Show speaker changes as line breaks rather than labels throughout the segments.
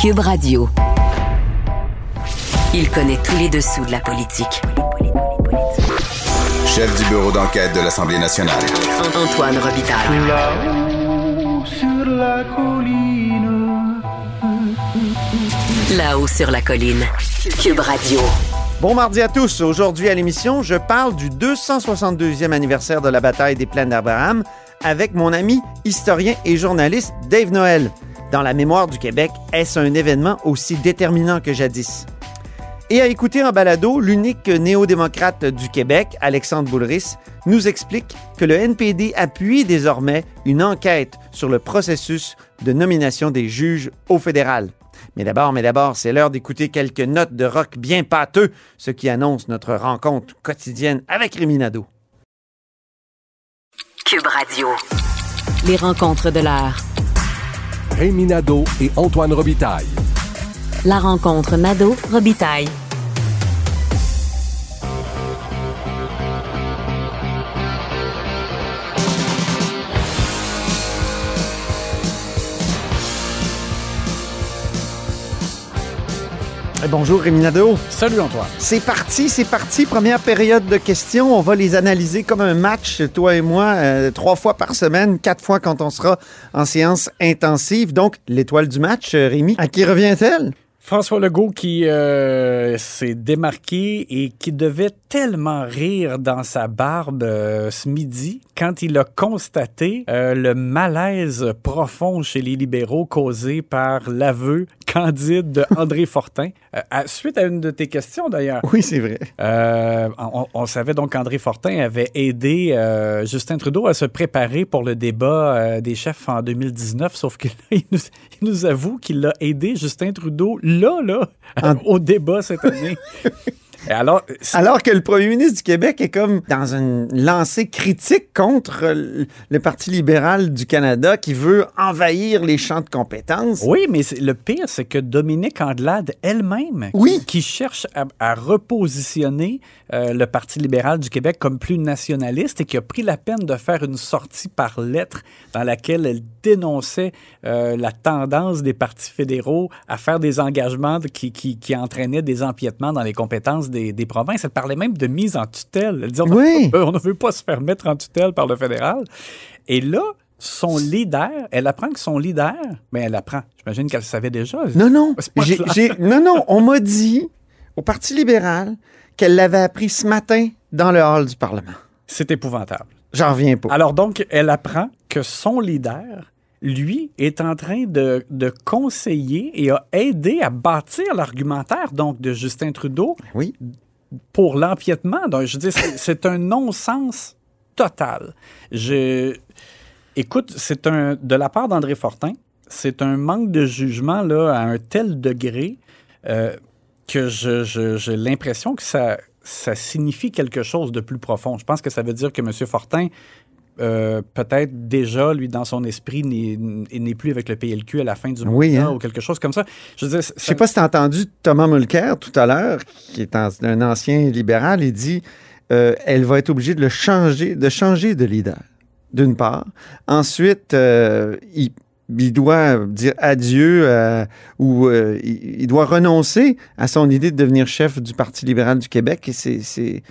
Cube Radio. Il connaît tous les dessous de la politique.
Chef du bureau d'enquête de l'Assemblée nationale.
Antoine Robitaille.
Là-haut sur la colline.
Là-haut sur la colline. Cube Radio.
Bon mardi à tous. Aujourd'hui à l'émission, je parle du 262e anniversaire de la bataille des plaines d'Abraham avec mon ami historien et journaliste Dave Noël. Dans la mémoire du Québec, est-ce un événement aussi déterminant que jadis? Et à écouter en balado, l'unique néo-démocrate du Québec, Alexandre Boulris, nous explique que le NPD appuie désormais une enquête sur le processus de nomination des juges au fédéral. Mais d'abord, mais d'abord, c'est l'heure d'écouter quelques notes de rock bien pâteux, ce qui annonce notre rencontre quotidienne avec Rémi Nadeau.
Cube Radio. Les rencontres de l'heure.
Rémi Nadeau et Antoine Robitaille.
La rencontre Nadeau-Robitaille.
Bonjour Rémi Nadeau.
Salut Antoine.
C'est parti, c'est parti. Première période de questions. On va les analyser comme un match, toi et moi, euh, trois fois par semaine, quatre fois quand on sera en séance intensive. Donc, l'étoile du match, euh, Rémi, à qui revient-elle?
François Legault qui euh, s'est démarqué et qui devait tellement rire dans sa barbe euh, ce midi quand il a constaté euh, le malaise profond chez les libéraux causé par l'aveu candide de André Fortin. À, suite à une de tes questions d'ailleurs.
Oui, c'est vrai.
On, on, savait donc qu'André Fortin avait aidé Justin Trudeau à se préparer pour le débat des chefs en 2019, sauf qu'il nous, il nous avoue qu'il a aidé Justin Trudeau là, là, en... au débat cette année.
Alors, alors que le premier ministre du Québec est comme dans une lancée critique contre le Parti libéral du Canada qui veut envahir les champs de compétences.
Oui, mais le pire, c'est que Dominique Andelade elle-même,
oui.
qui cherche à, à repositionner euh, le Parti libéral du Québec comme plus nationaliste et qui a pris la peine de faire une sortie par lettre dans laquelle elle dénonçait euh, la tendance des partis fédéraux à faire des engagements qui, qui, qui entraînaient des empiètements dans les compétences des, des, provinces. Elle parlait même de mise en tutelle. Elle disait, on,
oui.
on ne veut pas se faire mettre en tutelle par le fédéral. Et là, son leader, elle apprend que son leader, mais elle apprend, j'imagine qu'elle savait déjà.
Non, non, non, non, on m'a dit au Parti libéral qu'elle l'avait appris ce matin dans le hall du Parlement.
C'est épouvantable.
J'en reviens pas.
Alors donc, elle apprend que son leader, lui, est en train de, de conseiller et a aidé à bâtir l'argumentaire donc de Justin Trudeau
oui.
pour l'empiètement. Donc, je dis, c'est un non-sens total. Je... Écoute, c'est un de la part d'André Fortin, c'est un manque de jugement là, à un tel degré euh, que j'ai je, je, l'impression que ça, ça signifie quelque chose de plus profond. Je pense que ça veut dire que M. Fortin, euh, peut-être déjà, lui, dans son esprit, n'est plus avec le PLQ à la fin du mois
oui, hein?
ou quelque chose comme ça. Je ne ça...
sais pas si tu as entendu Thomas Mulcair tout à l'heure, qui est un, ancien libéral, il dit euh, elle va être obligée de le changer, de changer de leader, d'une part. Ensuite, euh, il il doit dire adieu euh, ou euh, il, il, doit renoncer à son idée de devenir chef du Parti libéral du Québec. Et c'est,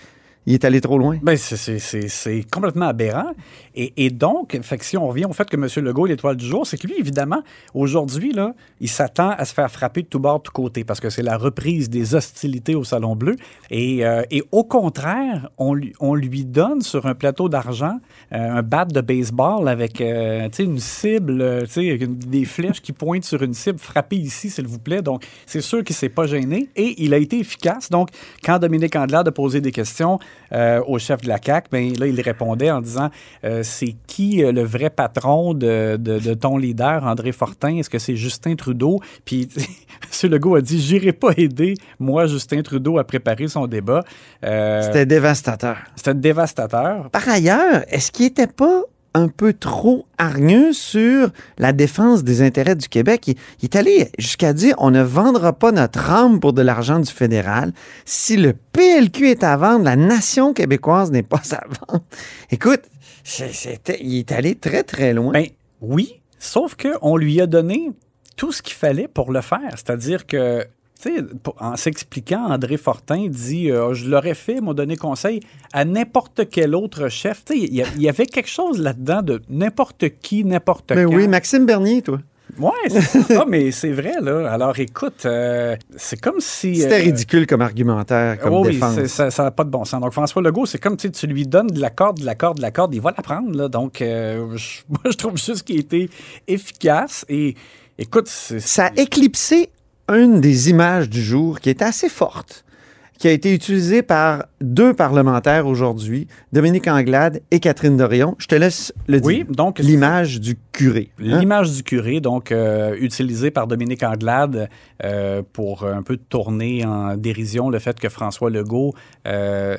il est allé trop loin.
Ben, c'est complètement aberrant. Et, et, donc, si on revient au fait que M. Legault est l'étoile du jour, c'est que lui, évidemment, aujourd'hui, là, il s'attend à se faire frapper de tout bord, de tout côté, parce que c'est la reprise des hostilités au Salon Bleu. Et, euh, et au contraire, on lui, on lui donne sur un plateau d'argent euh, un bat de baseball avec euh, une cible, des flèches qui pointent sur une cible. Frappez ici, s'il vous plaît. Donc, c'est sûr qu'il ne s'est pas gêné. Et il a été efficace. Donc, quand Dominique Andelade a posé des questions euh, au chef de la CAQ, ben, là, il répondait en disant euh, c'est qui euh, le vrai patron de, de, de, ton leader, André Fortin? Est-ce que c'est Justin Trudeau? Puis M. Legault a dit j'irai pas aider, moi, Justin Trudeau, à préparer son débat.
Euh, C'était dévastateur.
C'était dévastateur.
Par ailleurs, est-ce qu'il n'était pas un peu trop hargneux sur la défense des intérêts du Québec. Il, est allé jusqu'à dire on ne vendra pas notre âme pour de l'argent du fédéral. Si le PLQ est à vendre, la nation québécoise n'est pas à vendre. Écoute, c est, c est, il est allé très, très loin.
Ben oui, sauf qu'on lui a donné tout ce qu'il fallait pour le faire. C'est-à-dire que en s'expliquant, André Fortin dit euh, Je l'aurais fait, m'a donné conseil à n'importe quel autre chef. Tu sais, il y, avait quelque chose là-dedans de n'importe qui, n'importe
Ben
quand.
oui, Maxime Bernier, toi.
Ouais, c'est ça. Ah, mais c'est vrai, là. Alors écoute, euh, c'est comme si.
C'était
euh,
ridicule comme argumentaire, comme
Oh oui,
défense.
c'est- ça n'a pas de bon sens. Donc, François Legault, c'est comme tu sais, tu lui donnes de la corde, de la corde, de la corde, il va la prendre. Là. Donc, je- moi, je trouve juste qu'il été efficace. Et écoute.
Ça a éclipsé une des images du jour qui est assez forte, qui a été utilisée par deux parlementaires aujourd'hui, Dominique Anglade et Catherine Dorion. Je te laisse le dire.
Oui, donc.
L'image du curé. hein?
L'image du curé, donc euh, utilisée par Dominique Anglade euh, pour un peu tourner en dérision le fait que François Legault euh,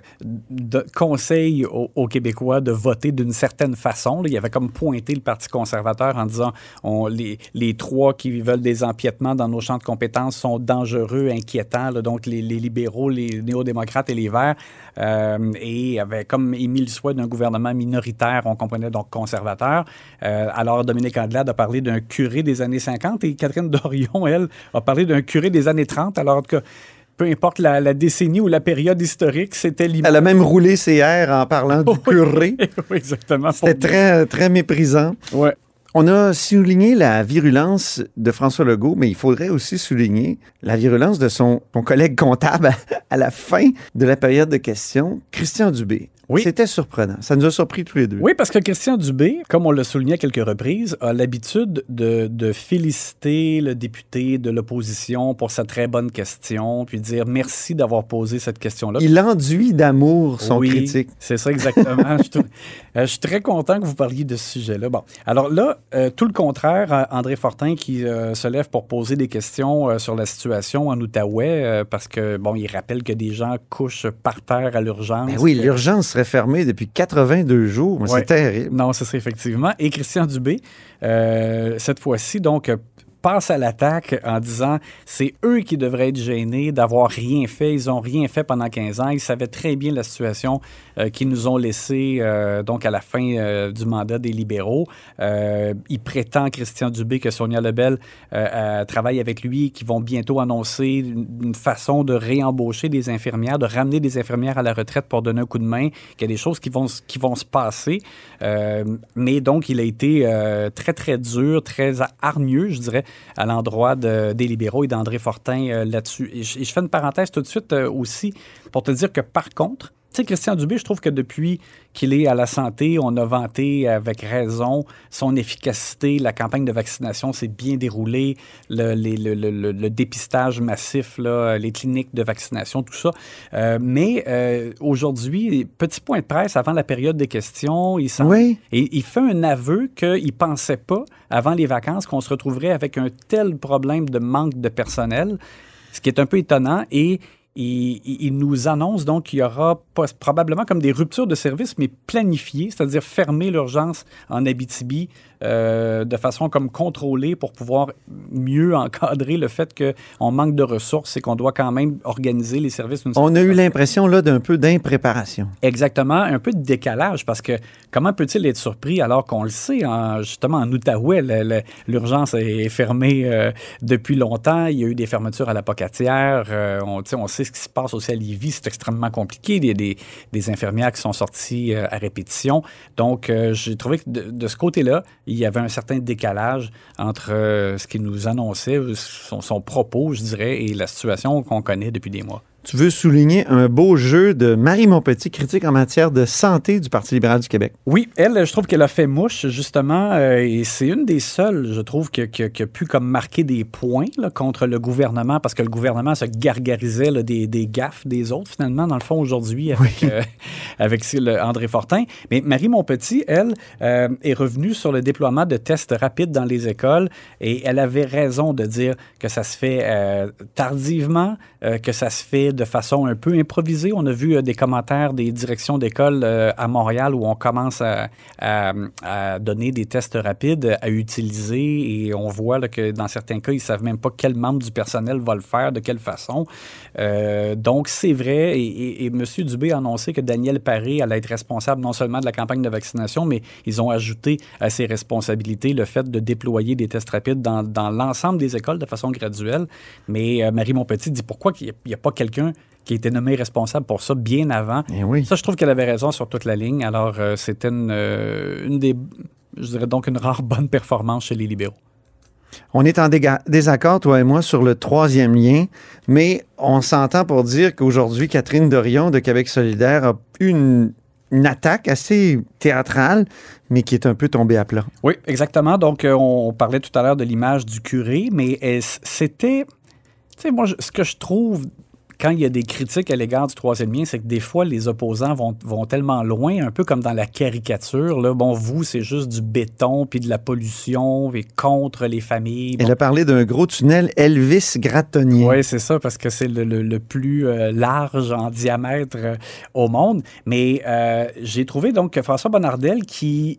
de- conseille aux, aux Québécois de voter d'une certaine façon. Là, il avait comme pointé le Parti conservateur en disant on, les, les trois qui veulent des empiètements dans nos champs de compétences sont dangereux, inquiétants. là. donc les, les libéraux, les néo-démocrates et les verts. euh, et avait comme émis le souhait d'un gouvernement minoritaire, on comprenait donc conservateur. Euh, alors Dominique Anglade a parlé d'un curé des années 50 et Catherine Dorion, elle, a parlé d'un curé des années 30. Alors en tout cas, peu importe la, la décennie ou la période historique, c'était l'image.
Elle a même roulé ses airs en parlant du curé.
Oui, exactement.
C'était très, très méprisant.
Ouais.
On a souligné la virulence de François Legault, mais il faudrait aussi souligner la virulence de son, son collègue comptable à, à la fin de la période de questions, Christian Dubé.
Oui.
C'était surprenant. Ça nous a surpris tous les deux.
Oui, parce que Christian Dubé, comme on l'a souligné à quelques reprises, a l'habitude de, de féliciter le député de l'opposition pour sa très bonne question, puis dire merci d'avoir posé cette question-là.
Il enduit d'amour son
Oui,
critique.
C'est ça exactement. je, euh, je suis très content que vous parliez de ce sujet-là. Bon, alors là, euh, tout le contraire, euh, André Fortin qui euh, se lève pour poser des questions sur la situation en Outaouais, parce que bon, il rappelle que des gens couchent par terre à l'urgence.
Ben oui, l'urgence serait fermée depuis 82 jours.
Ouais.
C'est terrible.
Non, ce serait effectivement. Et Christian Dubé, cette fois-ci, donc, passe à l'attaque en disant c'est eux qui devraient être gênés d'avoir rien fait. Ils n'ont rien fait pendant 15 ans. Ils savaient très bien la situation euh, qu'ils nous ont laissée euh, donc à la fin euh, du mandat des libéraux. Il prétend, Christian Dubé, que Sonia Lebel travaille avec lui, qu'ils vont bientôt annoncer une, une façon de réembaucher des infirmières, de ramener des infirmières à la retraite pour donner un coup de main, qu'il y a des choses qui vont, qui vont se passer. Mais donc, il a été très, très dur, très hargneux, je dirais, à l'endroit de- des libéraux et d'André Fortin euh, là-dessus. Et je, fais une parenthèse tout de suite euh, aussi pour te dire que, par contre, sais, Christian Dubé, je trouve que depuis qu'il est à la santé, on a vanté avec raison son efficacité. La campagne de vaccination s'est bien déroulée. Le, les- le- le- le- le dépistage massif, là, les cliniques de vaccination, tout ça. Euh, mais euh, aujourd'hui, petit point de presse avant la période des questions, il semble
Oui.
et il fait un aveu qu'il ne pensait pas, avant les vacances, qu'on se retrouverait avec un tel problème de manque de personnel, ce qui est un peu étonnant. Et il, il- nous annonce donc qu'il y aura probablement comme des ruptures de service, mais planifiées, c'est-à-dire fermer l'urgence en Abitibi euh, de façon comme contrôlée pour pouvoir mieux encadrer le fait qu'on manque de ressources et qu'on doit quand même organiser les services
On a eu l'impression là d'un peu d'impréparation.
Exactement, un peu de décalage parce que comment peut-il être surpris alors qu'on le sait, en- justement en Outaouais, l'urgence est fermée euh, depuis longtemps. Il y a eu des fermetures à la Pocatière. euh, on, sait ce qui se passe aussi à Lévis, c'est extrêmement compliqué. Il y a des, des infirmières qui sont sorties à répétition. Donc, j'ai trouvé que de, de ce côté-là, il y avait un certain décalage entre euh, ce qu'il nous annonçait, son, son propos, je dirais, et la situation qu'on connaît depuis des mois.
Tu veux souligner un beau jeu de Marie Montpetit, critique en matière de santé du Parti libéral du Québec?
Oui, elle, je trouve qu'elle a fait mouche, justement, euh, et c'est une des seules, je trouve, qui, qui- qui a pu comme marquer des points là, contre le gouvernement, parce que le gouvernement se gargarisait là, des, des gaffes des autres, finalement, dans le fond, aujourd'hui, avec, euh, avec si- le André Fortin. Mais Marie Montpetit, elle, euh, est revenue sur le déploiement de tests rapides dans les écoles, et elle avait raison de dire que ça se fait euh, tardivement, euh, que ça se fait de façon un peu improvisée. On a vu euh, des commentaires des directions d'école euh, à Montréal où on commence à, donner des tests rapides à utiliser et on voit que dans certains cas, ils savent même pas quel membre du personnel va le faire, de quelle façon. Euh, donc, c'est vrai. Et, et, M. Dubé a annoncé que Daniel Paré allait être responsable non seulement de la campagne de vaccination, mais ils ont ajouté à ses responsabilités le fait de déployer des tests rapides dans, l'ensemble des écoles de façon graduelle. Mais Marie Montpetit dit pourquoi il n'y a, pas quelqu'un qui a été nommé responsable pour ça bien avant.
Eh oui.
Ça, je trouve qu'elle avait raison sur toute la ligne. Alors, euh, c'était une, euh, une des, je dirais donc, une rare bonne performance chez les libéraux.
On est en désaccord, toi et moi, sur le troisième lien, mais on s'entend pour dire qu'aujourd'hui, Catherine Dorion de Québec solidaire a eu une, une attaque assez théâtrale, mais qui est un peu tombée à plat.
Oui, exactement. Donc, euh, on parlait tout à l'heure de l'image du curé, mais c'était. Tu sais, moi, je- ce que je trouve quand il y a des critiques à l'égard du troisième lien, c'est que des fois, les opposants vont, vont tellement loin, un peu comme dans la caricature. Là. Bon, vous, c'est juste du béton, puis de la pollution, et contre les familles. Bon.
Elle a parlé d'un gros tunnel Elvis Grattonien.
Oui, c'est ça, parce que c'est le, le- le plus euh, large en diamètre euh, au monde. Mais euh, j'ai trouvé donc que François Bonnardel qui.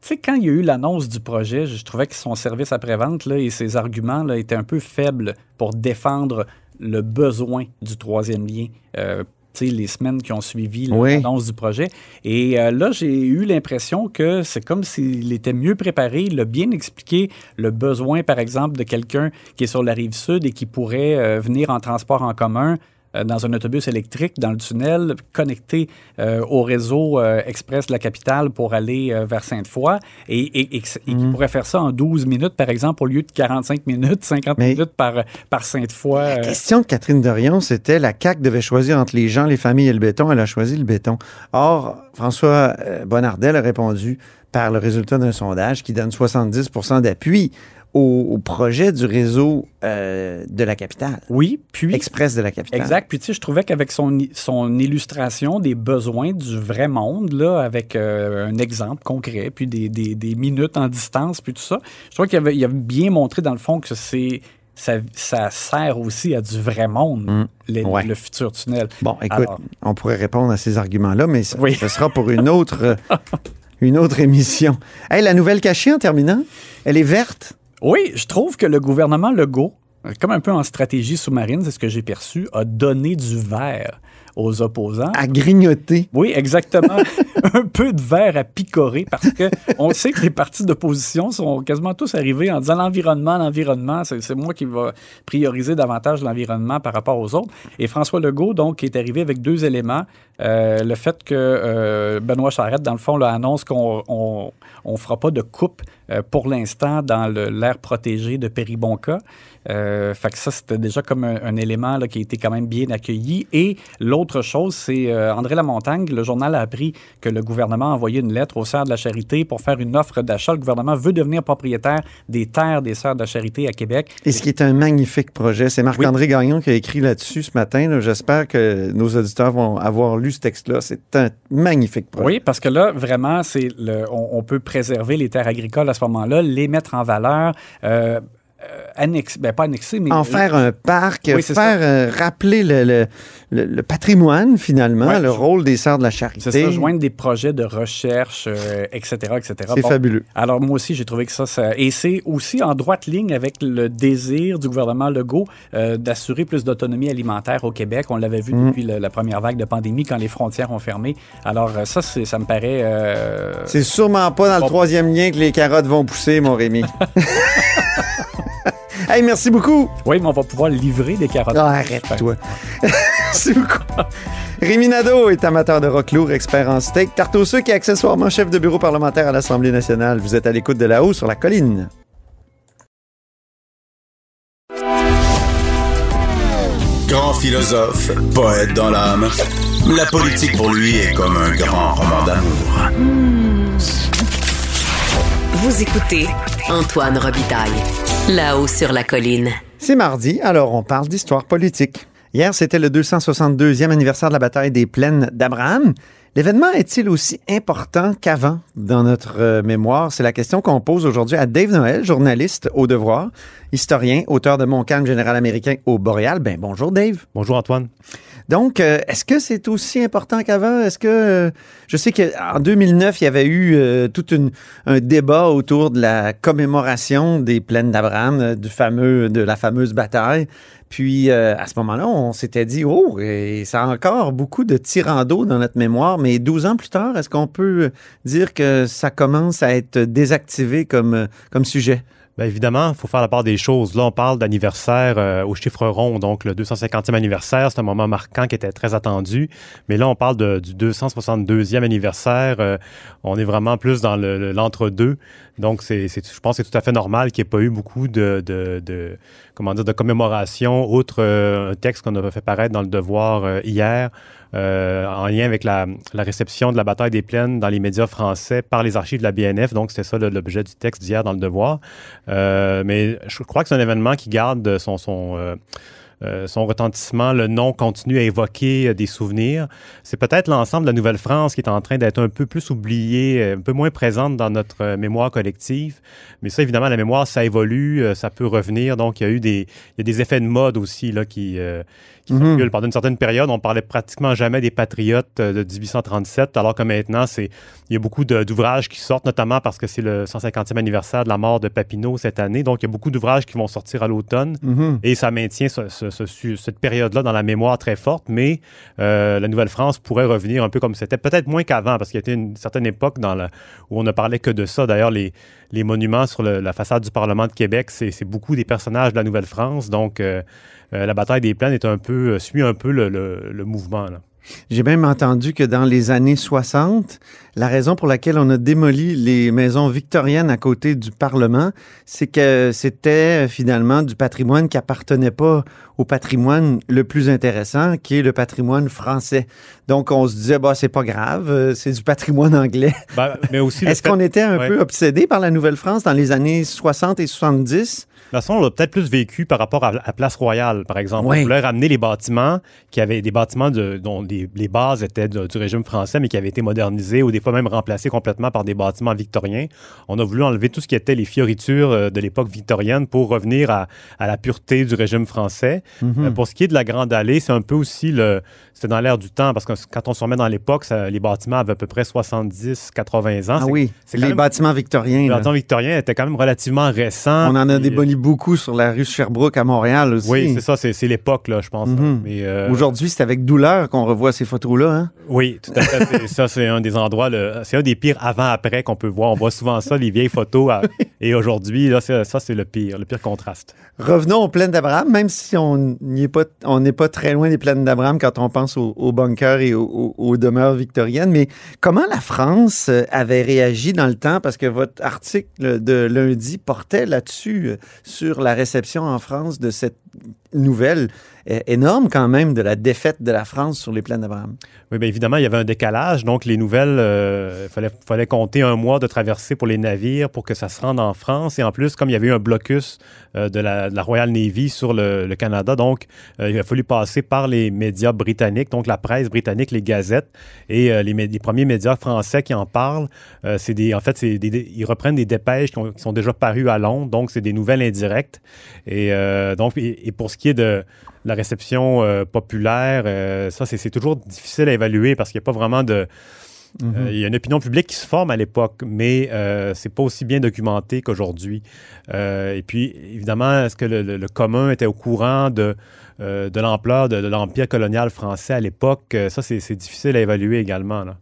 Tu sais, quand il y a eu l'annonce du projet, je trouvais que son service après-vente et ses arguments là, étaient un peu faibles pour défendre le besoin du troisième lien. euh, tu sais, les semaines qui ont suivi
Oui.
l'annonce du projet. Et euh, là, j'ai eu l'impression que c'est comme s'il était mieux préparé, il a bien expliqué le besoin, par exemple, de quelqu'un qui est sur la rive sud et qui pourrait euh, venir en transport en commun dans un autobus électrique dans le tunnel, connecté euh, au réseau euh, express de la capitale pour aller euh, vers Sainte-Foy et, et- qui pourrait faire ça en 12 minutes, par exemple, au lieu de 45 minutes, 50
Mais-
minutes par, par Sainte-Foy.
La
euh,
question de Catherine Dorion, c'était la CAQ devait choisir entre les gens, les familles et le béton. Elle a choisi le béton. Or, François euh, Bonnardel a répondu par le résultat d'un sondage qui donne 70% d'appui au, au projet du réseau euh, de la capitale,
oui, puis...
express de la capitale.
Exact. Puis, tu sais, je trouvais qu'avec son, son illustration des besoins du vrai monde, là, avec euh, un exemple concret, puis des, des- des minutes en distance, puis tout ça, je trouvais qu'il avait, il avait bien montré, dans le fond, que c'est. Ça, ça sert aussi à du vrai monde, le,
ouais.
le futur tunnel.
Bon, écoute,
Alors,
on pourrait répondre à ces arguments-là, mais ça-
Oui.
ce sera pour une autre, euh, une autre émission. Hey, la nouvelle cachée, en terminant, elle est verte?
Oui, je trouve que le gouvernement Legault, comme un peu en stratégie sous-marine, c'est ce que j'ai perçu, a donné du vert aux opposants.
à grignoter.
Oui, exactement. un peu de verre à picorer parce que on sait que les partis d'opposition sont quasiment tous arrivés en disant l'environnement, l'environnement, c'est c'est moi qui va prioriser davantage l'environnement par rapport aux autres. Et François Legault, donc, est arrivé avec deux éléments. Euh, le fait que euh, Benoît Charette, dans le fond, là, annonce qu'on on, on fera pas de coupe euh, pour l'instant dans l'aire protégée de Péribonca. Fait que ça, c'était déjà comme un, un élément là, qui a été quand même bien accueilli. Et l'autre chose, c'est André Lamontagne, le journal a appris que le gouvernement a envoyé une lettre aux Sœurs de la Charité pour faire une offre d'achat. Le gouvernement veut devenir propriétaire des terres des Sœurs de la Charité à Québec.
Et ce qui est un magnifique projet. C'est Marc-André Gagnon qui a écrit là-dessus ce matin. J'espère que nos auditeurs vont avoir lu ce texte-là. C'est un magnifique projet.
Oui, parce que là, vraiment, c'est le, on, on peut préserver les terres agricoles à ce moment-là, les mettre en valeur, euh, euh, annexer, ben pas annexer, mais
En faire un parc,
Oui, c'est
faire euh, rappeler le, le- le- le patrimoine, finalement,
Ouais,
le
je-
rôle des Sœurs de la
c'est
Charité.
ça, joindre des projets de recherche, euh, etc., etc.
C'est
Bon,
fabuleux.
Alors, moi aussi, j'ai trouvé que ça, ça... Et c'est aussi en droite ligne avec le désir du gouvernement Legault euh, d'assurer plus d'autonomie alimentaire au Québec. On l'avait vu
Mm.
depuis la première vague de pandémie, quand les frontières ont fermé. Alors, ça, c'est- ça me paraît...
C'est sûrement pas dans le troisième lien que les carottes vont pousser, mon Rémi. hey, merci beaucoup.
Oui, mais on va pouvoir livrer des carottes.
Ah, arrête-toi. merci beaucoup. Rémi Nadeau est amateur de rock lourd, expert en steak, tarte au sucre et accessoirement chef de bureau parlementaire à l'Assemblée nationale. Vous êtes à l'écoute de là-haut sur la colline.
Grand philosophe, poète dans l'âme, la politique pour lui est comme un grand roman d'amour.
Vous écoutez Antoine Robitaille, là-haut sur la colline.
C'est mardi, alors on parle d'histoire politique. Hier, c'était le 262e anniversaire de la bataille des plaines d'Abraham. L'événement est-il aussi important qu'avant dans notre euh, mémoire? C'est la question qu'on pose aujourd'hui à Dave Noël, journaliste au devoir. historien, auteur de Mon calme général américain au Boréal. Ben bonjour Dave.
Bonjour Antoine.
Donc, euh, est-ce que c'est aussi important qu'avant? Est-ce que euh, je sais qu'en 2009, il y avait eu euh, tout un débat autour de la commémoration des plaines d'Abraham, euh, du fameux, de la fameuse bataille. Puis à ce moment-là, on s'était dit, oh, et ça a encore beaucoup de tirando dans notre mémoire. Mais 12 ans plus tard, est-ce qu'on peut dire que ça commence à être désactivé comme sujet?
Bien évidemment, il faut faire la part des choses. Là, on parle d'anniversaire euh, au chiffre rond, donc le 250e anniversaire, c'est un moment marquant qui était très attendu. Mais là, on parle de- du 262e anniversaire. euh, on est vraiment plus dans le- le- l'entre-deux. donc, je pense que c'est tout à fait normal qu'il n'y ait pas eu beaucoup de, de, de- comment dire, de commémoration, outre euh, un texte qu'on a fait paraître dans le Devoir euh, hier, euh, en lien avec la, réception de la bataille des plaines dans les médias français par les archives de la BNF. Donc, c'était ça l'objet du texte d'hier dans le Devoir. Euh, mais je crois que c'est un événement qui garde son, euh, retentissement. Le nom continue à évoquer des souvenirs. C'est peut-être l'ensemble de la Nouvelle-France qui est en train d'être un peu plus oublié, euh, un peu moins présente dans notre mémoire collective. Mais ça, évidemment, la mémoire, ça évolue, ça peut revenir. Donc, il y a eu des, des effets de mode aussi là, qui, qui
Mhm.
circulent. Pendant une certaine période, on parlait pratiquement jamais des patriotes euh, de 1837, alors que maintenant, c'est il y a beaucoup d'ouvrages qui sortent, notamment parce que c'est le 150e anniversaire de la mort de Papineau cette année. Donc, il y a beaucoup d'ouvrages qui vont sortir à l'automne
Mhm.
et ça maintient ce- ce- ce- ce- cette période-là dans la mémoire très forte. Mais euh, la Nouvelle-France pourrait revenir un peu comme c'était, peut-être moins qu'avant, parce qu'il y a été une certaine époque dans la, où on ne parlait que de ça. D'ailleurs, les, les monuments sur le- la façade du Parlement de Québec, c'est beaucoup des personnages de la Nouvelle-France. Donc, euh, la bataille des plaines est un peu, euh, suit un peu le, le- le mouvement. là.
J'ai même entendu que dans les années 60, la raison pour laquelle on a démoli les maisons victoriennes à côté du Parlement, c'est que c'était euh, finalement du patrimoine qui appartenait pas au patrimoine le plus intéressant, qui est le patrimoine français. Donc on se disait, bah c'est pas grave, euh, c'est du patrimoine anglais.
Ben, mais aussi
Est-ce
fait-
qu'on était un
Ouais.
peu obsédé par la Nouvelle-France dans les années 60 et 70?
De toute façon, on l'a peut-être plus vécu par rapport à, à Place Royale, par exemple.
Oui.
On voulait ramener les bâtiments qui avaient des bâtiments de- dont les, les bases étaient de- du régime français, mais qui avaient été modernisés ou des fois même remplacés complètement par des bâtiments victoriens. On a voulu enlever tout ce qui était les fioritures euh, de l'époque victorienne pour revenir à, à la pureté du régime français.
Mhm.
Euh, pour ce qui est de la Grande Allée, c'est un peu aussi le. C'était dans l'air du temps, parce que quand on se remet dans l'époque, les bâtiments avaient à peu près 70-80 ans.
Ah oui, les
même-
bâtiments victoriens.
Les
là.
bâtiments victoriens étaient quand même relativement récents.
On en a
puis, euh,
démoli beaucoup sur la rue Sherbrooke à Montréal aussi.
Oui, c'est ça, c'est l'époque, là, je pense. Mais, euh,
Aujourd'hui, c'est avec douleur qu'on revoit ces photos-là. Hein?
oui, tout à fait. c'est- ça, c'est un des endroits, c'est un des pires avant-après qu'on peut voir. On voit souvent ça, les vieilles photos. à- et aujourd'hui, là, c'est- ça, c'est le pire, le pire contraste.
Revenons aux plaines d'Abraham, même si on pas, n'est pas très loin des plaines d'Abraham quand on pense aux, aux bunkers et aux, aux- aux demeures victoriennes. Mais comment la France euh, avait réagi dans le temps? Parce que votre article de lundi portait là-dessus, euh, sur la réception en France de cette nouvelle énorme quand même de la défaite de la France sur les plaines d'Abraham.
Oui, bien évidemment, il y avait un décalage. Donc, les nouvelles, euh, il fallait, fallait compter un mois de traversée pour les navires pour que ça se rende en France. Et en plus, comme il y avait eu un blocus euh, de, la, Royal Navy sur le, Canada, donc euh, il a fallu passer par les médias britanniques, donc la presse britannique, les gazettes. Et euh, les, premiers médias français qui en parlent, euh, c'est des, en fait, c'est ils reprennent des dépêches qui, ont- qui sont déjà parues à Londres. Donc, c'est des nouvelles indirectes. Et euh, donc, et pour ce qui est de la réception euh, populaire, euh, ça, c'est toujours difficile à évaluer parce qu'il n'y a pas vraiment de. euh, il y a une opinion publique qui se forme à l'époque, mais c'est pas aussi bien documenté qu'aujourd'hui. Et puis, évidemment, est-ce que le, le- le commun était au courant de, de l'ampleur de, de l'empire colonial français à l'époque? Ça, c'est c'est difficile à évaluer également. Là.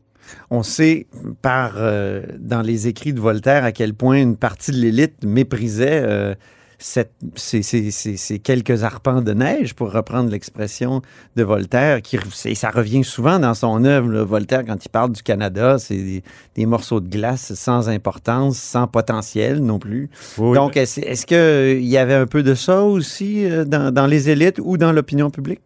On sait par euh, dans les écrits de Voltaire à quel point une partie de l'élite méprisait euh, cette- ces, ces- ces- ces quelques arpents de neige, pour reprendre l'expression de Voltaire, qui ça revient souvent dans son œuvre. là. Voltaire, quand il parle du Canada, c'est des, des morceaux de glace sans importance, sans potentiel non plus.
Oui,
Donc, est-ce est-ce qu'il y avait un peu de ça aussi euh, dans, dans les élites ou dans l'opinion publique?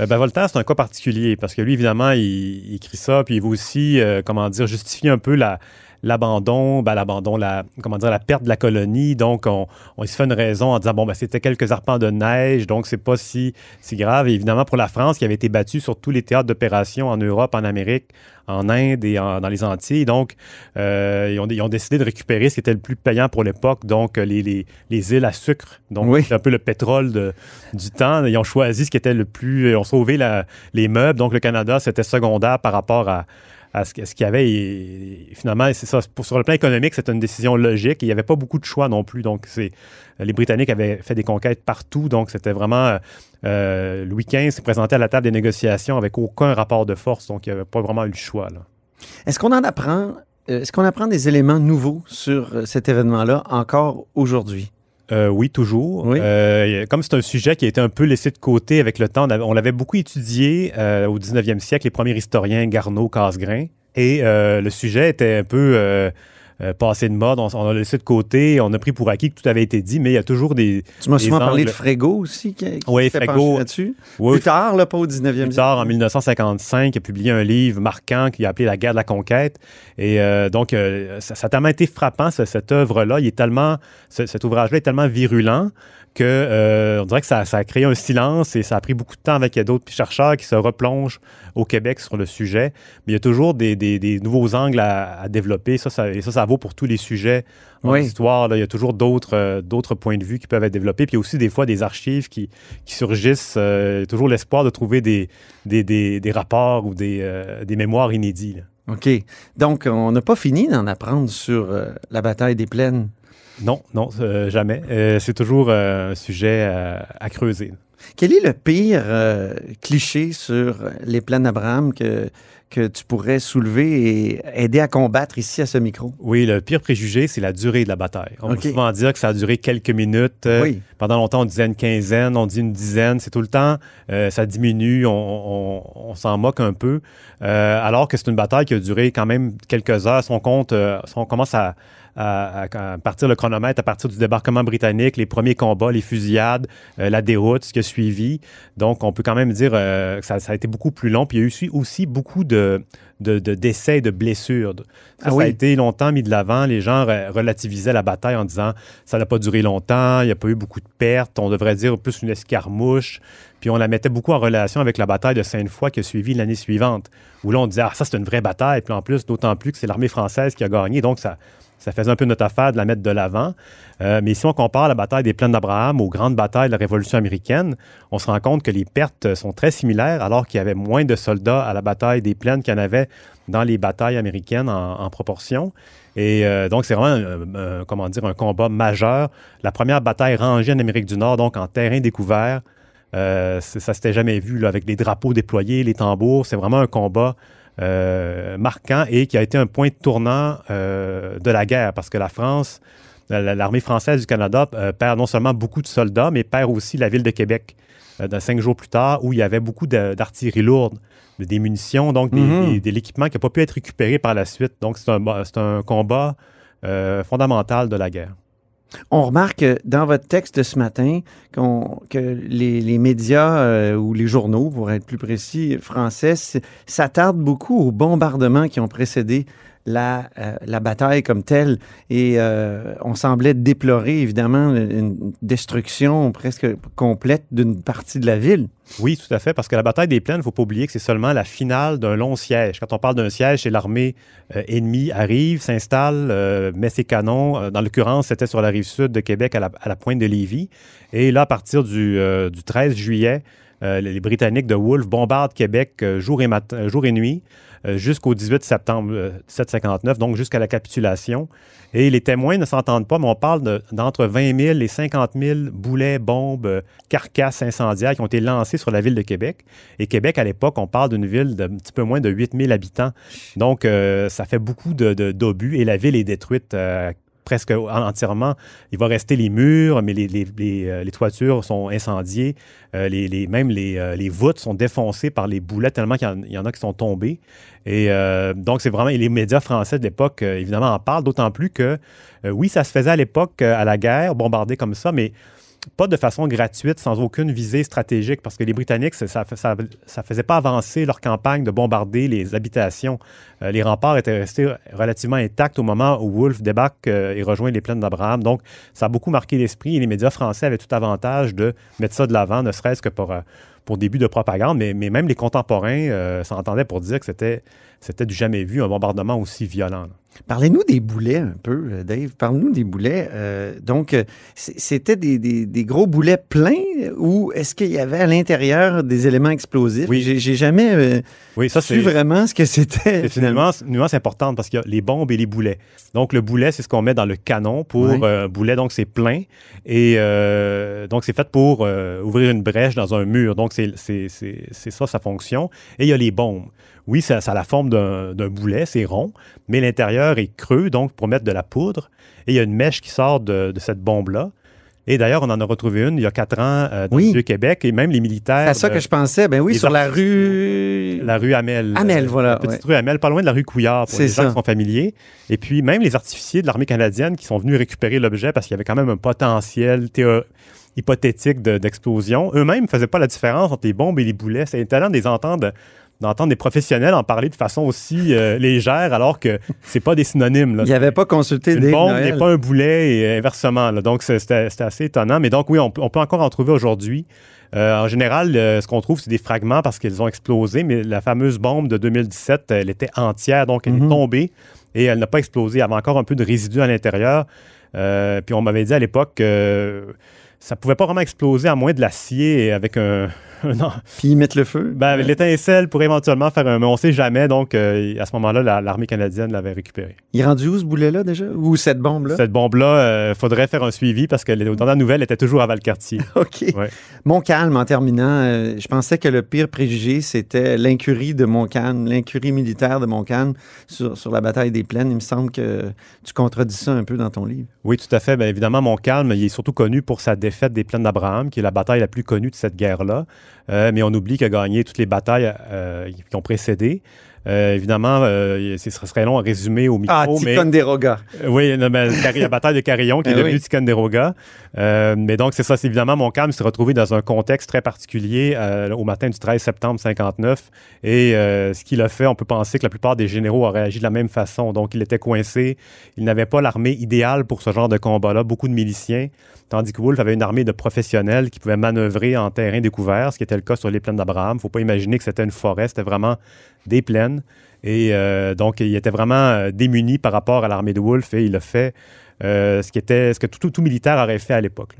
Euh, ben, Voltaire, c'est un cas particulier parce que lui, évidemment, il, il écrit ça, puis il veut aussi, euh, comment dire, justifier un peu la, l'abandon, ben, l'abandon, la, comment dire, la perte de la colonie. Donc, on, on se fait une raison en disant, bon, ben, c'était quelques arpents de neige, donc c'est pas si, si grave. Et évidemment, pour la France, qui avait été battue sur tous les théâtres d'opération en Europe, en Amérique, en Inde et en- dans les Antilles. Donc, euh, ils, ont, ils ont décidé de récupérer ce qui était le plus payant pour l'époque, donc euh, les, les, les îles à sucre. Donc,
Oui.
c'est un peu le pétrole de- du temps. Ils ont choisi ce qui était le plus... Ils ont sauvé la- les meubles. Donc, le Canada, c'était secondaire par rapport à, à ce, qu'il y avait. Finalement, c'est ça. Pour, sur le plan économique, c'est une décision logique. Il n'y avait pas beaucoup de choix non plus. Donc, c'est, les Britanniques avaient fait des conquêtes partout. Donc, c'était vraiment... euh, euh, Louis XV s'est présenté à la table des négociations avec aucun rapport de force. Donc, il n'y avait pas vraiment eu le choix.
Est-ce qu'on en apprend, euh, est-ce qu'on apprend des éléments nouveaux sur cet événement-là encore aujourd'hui?
Euh, oui, toujours.
Oui.
Euh, comme c'est un sujet qui a été un peu laissé de côté avec le temps, on, avait- on l'avait beaucoup étudié euh, au 19e siècle, les premiers historiens, Garneau, Casgrain, et le sujet était un peu euh, passé de mode. On, on l'a laissé de côté, on a pris pour acquis que tout avait été dit, mais il y a toujours des...
Tu m'as souvent parlé de Frégo aussi, qui, qui
Oui,
s'est
Frégo.
là-dessus.
Oui,
Plus tard, là, pas au 19e
Plus tard, en 1955, il a publié un livre marquant qu'il a appelé La guerre de la conquête. Et euh, donc, euh, ça, ça a tellement été frappant, ce- cette œuvre-là. Il est tellement, ce- cet ouvrage-là est tellement virulent que euh, on dirait que ça, ça a créé un silence et ça a pris beaucoup de temps avec d'autres chercheurs qui se replongent au Québec sur le sujet. Mais il y a toujours des, des- des nouveaux angles à, à développer. Ça, ça, et ça, ça vaut pour tous les sujets en
Oui.
histoire. là. Il y a toujours d'autres euh, points de vue qui peuvent être développés. Puis il y a aussi des fois des archives qui, qui surgissent. euh, toujours l'espoir de trouver des, des, des- des rapports ou des, euh, des mémoires inédits. là.
OK. Donc, on n'a pas fini d'en apprendre sur euh, la bataille des plaines.
Non, non, jamais. C'est toujours un sujet à creuser.
Quel est le pire cliché sur les plaines d'Abraham que, que tu pourrais soulever et aider à combattre ici à ce micro?
Oui, le pire préjugé, c'est la durée de la bataille. On
OK.
peut souvent dire que ça a duré quelques minutes. Euh,
Oui.
Pendant longtemps, on disait une quinzaine, on dit une dizaine. C'est tout le temps, euh, ça diminue, on, on- on s'en moque un peu. Euh, alors que c'est une bataille qui a duré quand même quelques heures. Si on compte, euh, si on commence à, à- à- à partir le chronomètre à partir du débarquement britannique, les premiers combats, les fusillades, euh, la déroute, ce qui a suivi. Donc, on peut quand même dire euh, que ça, ça a été beaucoup plus long. Puis il y a eu aussi beaucoup de, de, de décès et de blessures. Ça,
Ah
ça
oui.
a été longtemps mis de l'avant. Les gens re- relativisaient la bataille en disant ça n'a pas duré longtemps, il n'y a pas eu beaucoup de pertes, on devrait dire plus une escarmouche. Puis on la mettait beaucoup en relation avec la bataille de Sainte-Foy qui a suivi l'année suivante, où là on disait ah, ça c'est une vraie bataille. Puis en plus, d'autant plus que c'est l'armée française qui a gagné. Donc ça, ça faisait un peu notre affaire de la mettre de l'avant. Euh, mais si on compare la bataille des plaines d'Abraham aux grandes batailles de la Révolution américaine, on se rend compte que les pertes sont très similaires, alors qu'il y avait moins de soldats à la bataille des plaines qu'il y en avait dans les batailles américaines en, proportion. Et euh, donc, c'est vraiment, un- un- combat majeur. La première bataille rangée en Amérique du Nord, donc en terrain découvert, euh, ça s'était jamais vu, avec les drapeaux déployés, les tambours. C'est vraiment un combat euh, marquant et qui a été un point tournant euh, de la guerre, parce que la France, la- l'armée française du Canada euh, perd non seulement beaucoup de soldats, mais perd aussi la ville de Québec euh, cinq jours plus tard, où il y avait beaucoup d'artillerie lourde, de- des munitions, donc des-
Mhm.
des- de l'équipement qui n'a pas pu être récupéré par la suite. Donc, c'est un, combat euh, fondamental de la guerre.
On remarque euh, dans votre texte de ce matin que les, médias euh, ou les journaux, pour être plus précis, français, s'attardent beaucoup aux bombardements qui ont précédé la, euh, la bataille comme telle. Et euh, on semblait déplorer, évidemment, une destruction presque complète d'une partie de la ville.
Oui, tout à fait, parce que la bataille des plaines, il ne faut pas oublier que c'est seulement la finale d'un long siège. Quand on parle d'un siège, c'est l'armée euh, ennemie arrive, s'installe, met ses canons. Dans l'occurrence, c'était sur la rive sud de Québec, à la, pointe de Lévis. Et là, à partir du, du 13 juillet, les Britanniques de Wolfe bombardent Québec jour, et jour et nuit jusqu'au 18 septembre euh, 1759, donc jusqu'à la capitulation. Et les témoins ne s'entendent pas, mais on parle de- d'entre 20 000 et 50 000 boulets, bombes, euh, carcasses incendiaires qui ont été lancés sur la ville de Québec. Et Québec, à l'époque, on parle d'une ville d'un petit peu moins de 8 000 habitants. Donc, euh, ça fait beaucoup de- de- d'obus et la ville est détruite euh, presque en- entièrement. Il va rester les murs, mais les, euh, toitures sont incendiées. Euh, les, même les, euh, les voûtes sont défoncées par les boulets tellement qu'il y en- a qui sont tombés. Et donc, c'est vraiment... Et les médias français de l'époque, évidemment, en parlent, d'autant plus que, oui, ça se faisait à l'époque, à la guerre, bombardé comme ça, mais pas de façon gratuite, sans aucune visée stratégique, parce que les Britanniques, ça ça faisait pas avancer leur campagne de bombarder les habitations. Euh, les remparts étaient restés relativement intacts au moment où Wolfe débarque euh, et rejoint les plaines d'Abraham. Donc, ça a beaucoup marqué l'esprit et les médias français avaient tout avantage de mettre ça de l'avant, ne serait-ce que pour, euh, début de propagande, mais, même les contemporains s'entendaient pour dire que c'était, du jamais vu, un bombardement aussi violent.
Parlez-nous des boulets un peu, euh, Dave. Parle-nous des boulets. Euh, donc, euh, c'était des, des- des gros boulets pleins ou est-ce qu'il y avait à l'intérieur des éléments explosifs?
Oui.
J'ai jamais euh,
Oui, ça,
su vraiment ce que c'était.
C'est une nuance, importante parce qu'il y a les bombes et les boulets. Donc, le boulet, c'est ce qu'on met dans le canon pour euh, boulet. Donc, c'est plein. Et donc, c'est fait pour ouvrir une brèche dans un mur. Donc, c'est ça sa fonction. Et il y a les bombes. Oui, ça, ça a la forme d'un boulet, c'est rond, mais l'intérieur est creux, donc pour mettre de la poudre. Et il y a une mèche qui sort de, de cette bombe-là. Et d'ailleurs, on en a retrouvé une il y a quatre ans euh, dans
Oui.
le Vieux-Québec. Et même les militaires.
C'est ça que je pensais. Ben oui, sur la rue.
la rue Amel.
Amel, voilà,
La petite
ouais.
rue Amel, pas loin de la rue Couillard pour les gens qui sont familiers. Et puis, même les artificiers de l'armée canadienne qui sont venus récupérer l'objet parce qu'il y avait quand même un potentiel théo- hypothétique de- d'explosion, eux-mêmes ne faisaient pas la différence entre les bombes et les boulets. C'est étonnant de les entendre d'entendre des professionnels en parler de façon aussi euh, légère alors que c'est pas des synonymes. là.
Il n'y avait pas consulté
Une
Dave
bombe n'est pas un boulet et inversement. là. Donc, c'était assez étonnant. Mais donc, oui, on, peut- on peut encore en trouver aujourd'hui. Euh, en général, euh, ce qu'on trouve, c'est des fragments parce qu'ils ont explosé, mais la fameuse bombe de 2017, elle était entière, donc elle
Mhm.
est tombée et elle n'a pas explosé. Il y avait encore un peu de résidus à l'intérieur. Euh, puis on m'avait dit à l'époque que ça pouvait pas vraiment exploser à moins de l'acier avec un, non.
Puis ils mettent le feu.
Ben, l'étincelle pourrait éventuellement faire un. Mais on sait jamais. Donc, euh, à ce moment-là, la- l'armée canadienne l'avait récupéré.
Il est rendu où ce boulet-là déjà? Ou cette bombe-là?
Cette bombe-là, il faudrait faire un suivi parce que les- dans la nouvelle, elle était toujours à Valcartier.
OK.
Ouais.
Montcalm, en terminant, euh, je pensais que le pire préjugé, c'était l'incurie de Montcalm, l'incurie militaire de Montcalm sur, sur la bataille des plaines. Il me semble que tu contredis ça un peu dans ton livre.
Oui, tout à fait. Bien évidemment, Montcalm, il est surtout connu pour sa défaite des plaines d'Abraham, qui est la bataille la plus connue de cette guerre-là. Euh, mais on oublie qu'il a gagné toutes les batailles euh, qui ont précédé. Euh, évidemment, euh, ce serait long à résumer au micro,
Ah. Ticonderoga.
Euh, Oui, non, mais Cari- la bataille de Carillon qui est
Eh
devenue
oui.
Ticonderoga. Euh, mais donc, c'est ça, c'est évidemment, Montcalm s'est retrouvé dans un contexte très particulier au matin du 13 septembre 59. Et ce qu'il a fait, on peut penser que la plupart des généraux auraient agi de la même façon. Donc, il était coincé. Il n'avait pas l'armée idéale pour ce genre de combat-là. Beaucoup de miliciens. Tandis que Wolfe avait une armée de professionnels qui pouvaient manœuvrer en terrain découvert, ce qui était le cas sur les plaines d'Abraham. Il ne faut pas imaginer que c'était une forêt, c'était vraiment des plaines. Et euh, donc, il était vraiment euh, démuni par rapport à l'armée de Wolfe et il a fait euh, ce, qui était, ce que tout, militaire aurait fait à l'époque.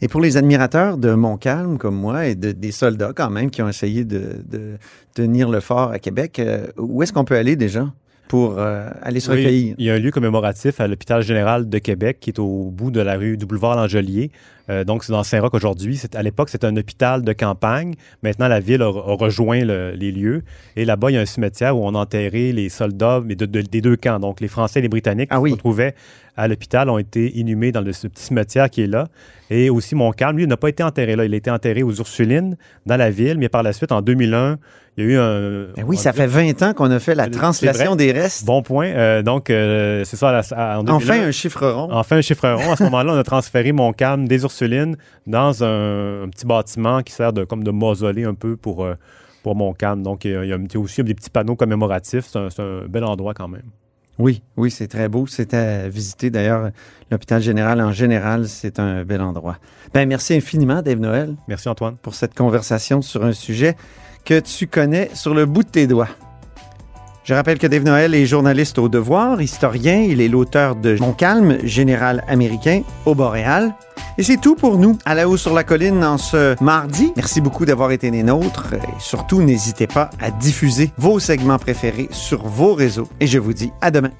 Et pour les admirateurs de Montcalm, comme moi, et de- des soldats quand même qui ont essayé de, tenir le fort à Québec, où est-ce qu'on peut aller déjà? Pour euh, aller se
Oui,
recueillir?
il y a un lieu commémoratif à l'hôpital général de Québec qui est au bout de la rue du boulevard Langelier. Euh, donc, c'est dans Saint-Roch aujourd'hui. À l'époque, c'était un hôpital de campagne. Maintenant, la ville a, a rejoint le- les lieux. Et là-bas, il y a un cimetière où on a enterré les soldats mais de- de- des deux camps. Donc, les Français et les Britanniques
Ah
qui
oui.
se retrouvaient à l'hôpital ont été inhumés dans le, ce petit cimetière qui est là. Et aussi, Montcalm, lui, n'a pas été enterré là. Il a été enterré aux Ursulines, dans la ville. Mais par la suite, en 2001, il y a eu un...
Ben oui, ça fait 20 ans qu'on a fait la
C'est
translation des restes.
Bon point. Euh, donc, euh, c'est ça. à la- à- en 2001,
enfin, un chiffre rond.
Enfin, un chiffre rond. À ce moment-là, on a transféré Montcalm des Ursulines dans un, un petit bâtiment qui sert de, comme de mausolée un peu pour, euh, pour Montcalm. Donc, il y a, il y a un petit- aussi des petits panneaux commémoratifs. C'est un, c'est un bel endroit quand même.
Oui, oui, c'est très beau. C'était à visiter. D'ailleurs, l'hôpital général en général, c'est un bel endroit. Ben, merci infiniment, Dave Noël,
Merci, Antoine.
pour cette conversation sur un sujet que tu connais sur le bout de tes doigts. Je rappelle que Dave Noël est journaliste au Devoir, historien. Il est l'auteur de Montcalm, général américain au Boréal. Et c'est tout pour nous à la haut sur la colline en ce mardi. Merci beaucoup d'avoir été des nôtres. Et surtout, n'hésitez pas à diffuser vos segments préférés sur vos réseaux. Et je vous dis à demain.